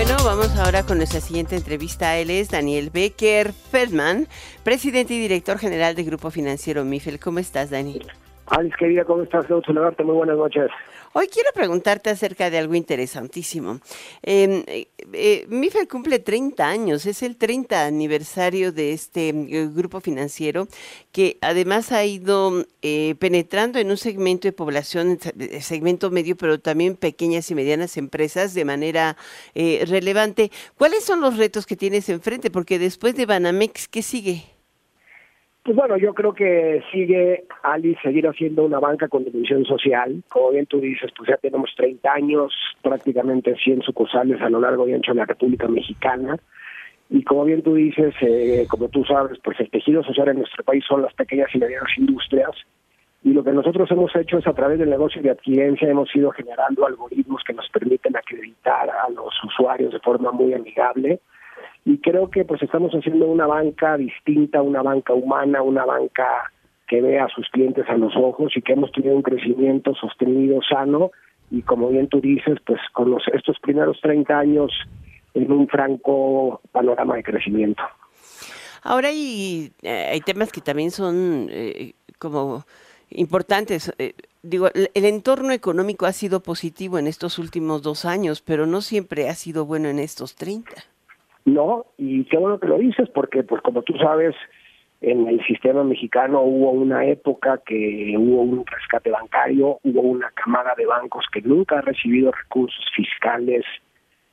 Bueno, vamos ahora con nuestra siguiente entrevista. Él es Daniel Becker Feldman, presidente y director general del Grupo Financiero MIFEL. ¿Cómo estás, Dani? Alice, querida, ¿cómo estás? Saludarte. Muy buenas noches. Hoy quiero preguntarte acerca de algo interesantísimo. Em, eh, eh, cumple 30 años, es el 30 aniversario de este eh, grupo financiero que además ha ido eh, penetrando en un segmento de población, segmento medio, pero también pequeñas y medianas empresas de manera relevante. ¿Cuáles son los retos que tienes enfrente? Porque después de Banamex, ¿qué sigue? Pues bueno, yo creo que sigue Ali seguir haciendo una banca con dimensión social. Como bien tú dices, pues ya tenemos 30 años, prácticamente 100 sucursales a lo largo y ancho de la República Mexicana. Y como bien tú dices, eh, como tú sabes, pues el tejido social en nuestro país son las pequeñas y medianas industrias. Y lo que nosotros hemos hecho es a través del negocio de adquirencia hemos ido generando algoritmos que nos permiten acreditar a los usuarios de forma muy amigable y creo que pues estamos haciendo una banca distinta, una banca humana, una banca que vea a sus clientes a los ojos y que hemos tenido un crecimiento sostenido, sano y como bien tú dices, pues con los, estos primeros 30 años en un franco panorama de crecimiento. Ahora hay, eh, hay temas que también son eh, como importantes. Eh, digo, el entorno económico ha sido positivo en estos últimos dos años, pero no siempre ha sido bueno en estos 30. No, y qué bueno que lo dices, porque pues como tú sabes, en el sistema mexicano hubo una época que hubo un rescate bancario, hubo una camada de bancos que nunca ha recibido recursos fiscales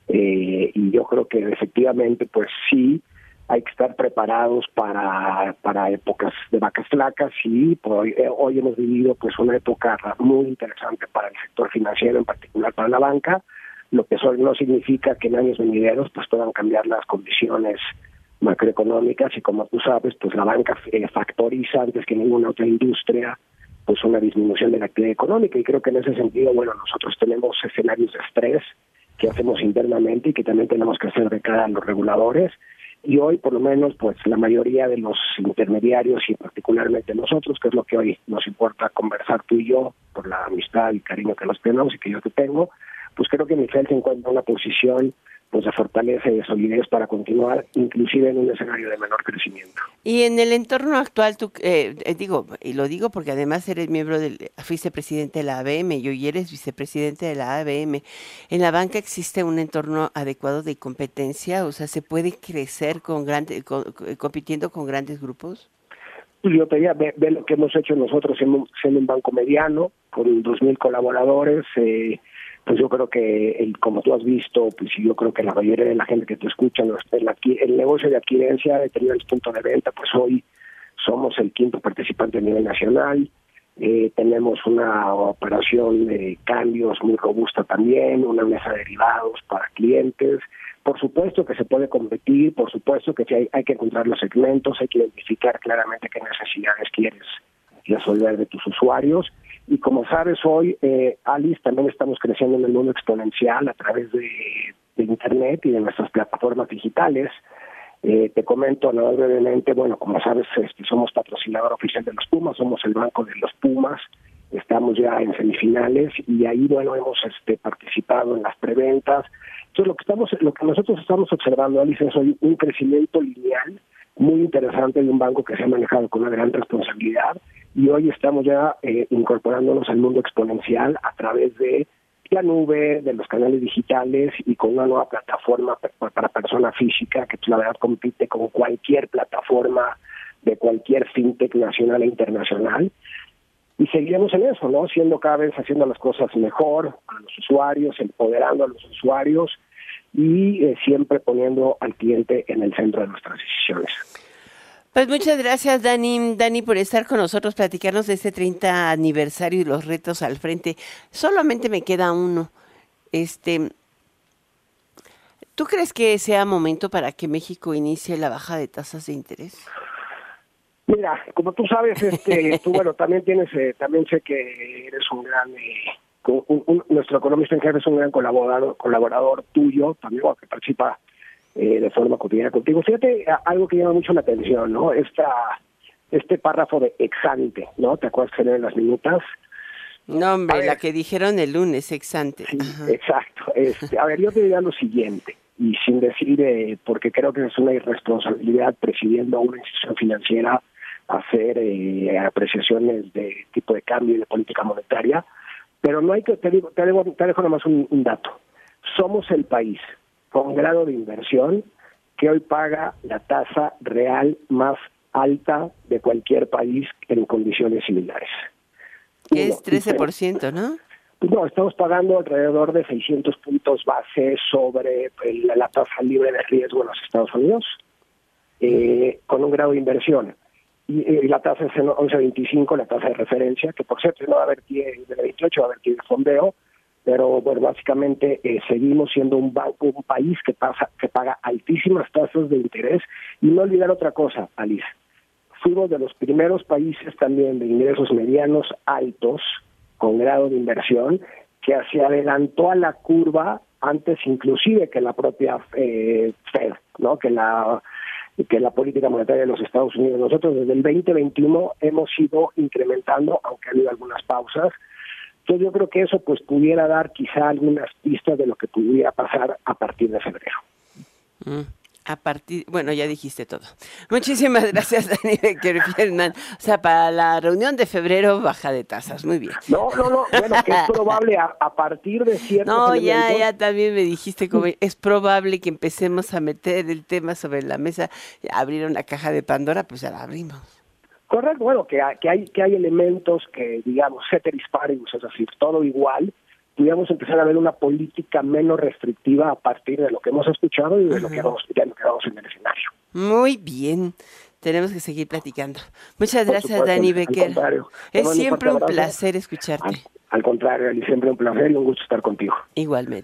eh, y yo creo que efectivamente pues sí hay que estar preparados para, para épocas de vacas flacas y hoy, eh, hoy hemos vivido pues una época muy interesante para el sector financiero, en particular para la banca, lo que eso no significa que en años venideros pues puedan cambiar las condiciones macroeconómicas y como tú sabes pues la banca eh, factoriza antes que ninguna otra industria pues una disminución de la actividad económica. Y creo que en ese sentido bueno nosotros tenemos escenarios de estrés que hacemos internamente y que también tenemos que hacer de cara a los reguladores. Y hoy por lo menos pues la mayoría de los intermediarios y particularmente nosotros que es lo que hoy nos importa conversar tú y yo por la amistad y cariño que nos tenemos y que yo te tengo pues creo que Miguel se encuentra en una posición pues de fortaleza y de solidez para continuar, inclusive en un escenario de menor crecimiento. Y en el entorno actual, tú, eh, eh, digo, y lo digo porque además eres miembro del, fuiste presidente de la ABM y hoy eres vicepresidente de la ABM. ¿En la banca existe un entorno adecuado de competencia? O sea, ¿se puede crecer con grandes, compitiendo con grandes grupos? Pues yo te diría, ve, lo que hemos hecho nosotros siendo, siendo un banco mediano, con 2.000 colaboradores, eh, pues yo creo que, el, como tú has visto, pues yo creo que la mayoría de la gente que te escucha, el, el negocio de adquirencia de el punto de venta, pues hoy somos el quinto participante a nivel nacional, eh, tenemos una operación de cambios muy robusta también, una mesa de derivados para clientes. Por supuesto que se puede competir, por supuesto que hay, hay que encontrar los segmentos, hay que identificar claramente qué necesidades quieres resolver de tus usuarios y como sabes hoy, eh, Alice, también estamos creciendo en el mundo exponencial a través de, Internet y de nuestras plataformas digitales. Eh, te comento nada brevemente, bueno, como sabes, este, somos patrocinador oficial de los Pumas, somos el banco de los Pumas, estamos ya en semifinales y ahí, bueno, hemos este, participado en las preventas. Entonces, lo que, estamos, lo que nosotros estamos observando, Alice, es hoy un crecimiento lineal muy interesante de un banco que se ha manejado con una gran responsabilidad y hoy estamos ya eh, incorporándonos al mundo exponencial a través de la nube, de los canales digitales y con una nueva plataforma para persona física que pues, la verdad compite con cualquier plataforma de cualquier fintech nacional e internacional. Y seguiremos en eso, ¿no? Siendo cada vez haciendo las cosas mejor a los usuarios, empoderando a los usuarios y eh, siempre poniendo al cliente en el centro de nuestras decisiones. Pues muchas gracias, Dani, Dani, por estar con nosotros, platicarnos de este 30 aniversario y los retos al frente. Solamente me queda uno. Este, ¿Tú crees que sea momento para que México inicie la baja de tasas de interés? Mira, como tú sabes, este, tú bueno, también tienes, eh, también sé que eres un gran, eh, nuestro economista en jefe es un gran colaborador, colaborador tuyo, también que participa eh, de forma cotidiana contigo. Fíjate algo que llama mucho la atención, ¿no? Esta, este párrafo de exante, ¿no? ¿Te acuerdas que en las minutas? No, hombre, la que dijeron el lunes, exante. exacto. Este, a ver, yo te diría lo siguiente. y sin decir, eh, porque creo que es una irresponsabilidad presidiendo a una institución financiera hacer eh, apreciaciones de tipo de cambio y de política monetaria, pero no hay que, te digo, te, dejo, te dejo nomás un, un dato. Somos el país con grado de inversión que hoy paga la tasa real más alta de cualquier país en condiciones similares. Que es 13%, ¿no? Pues no, estamos pagando alrededor de 600 puntos base sobre la tasa libre de riesgo en los Estados Unidos, eh, con un grado de inversión. Y, y la tasa es 11.25, la tasa de referencia, que por cierto no va a haber de 28, va a haber de fondeo, pero bueno, básicamente eh, seguimos siendo un, banco, un país que, pasa, que paga altísimas tasas de interés. Y no olvidar otra cosa, Alice, fuimos de los primeros países también de ingresos medianos altos, con grado de inversión, que se adelantó a la curva antes inclusive que la propia eh, Fed, ¿no? que la que la política monetaria de los Estados Unidos. Nosotros desde el 2021 hemos ido incrementando, aunque ha habido algunas pausas. Entonces yo creo que eso pues pudiera dar quizá algunas pistas de lo que pudiera pasar a partir de febrero. Mm. A partir, bueno, ya dijiste todo. Muchísimas gracias, Dani Becker O sea, para la reunión de febrero, baja de tasas. Muy bien. No, no, no. Bueno, que es probable a, partir de cierto. No, ya, ya también me dijiste como es probable que empecemos a meter el tema sobre la mesa, abrir una caja de Pandora, pues ya la abrimos. Correcto, bueno, que, que hay que hay elementos que, digamos, ceteris paribus, es decir, todo igual, pudiéramos empezar a ver una política menos restrictiva a partir de lo que hemos escuchado y de lo que vamos, de lo que vamos en el escenario. Muy bien. Tenemos que seguir platicando. Muchas gracias, Dani Becker. Es siempre un placer escucharte. Al, al contrario, siempre un placer y un gusto estar contigo. Igualmente.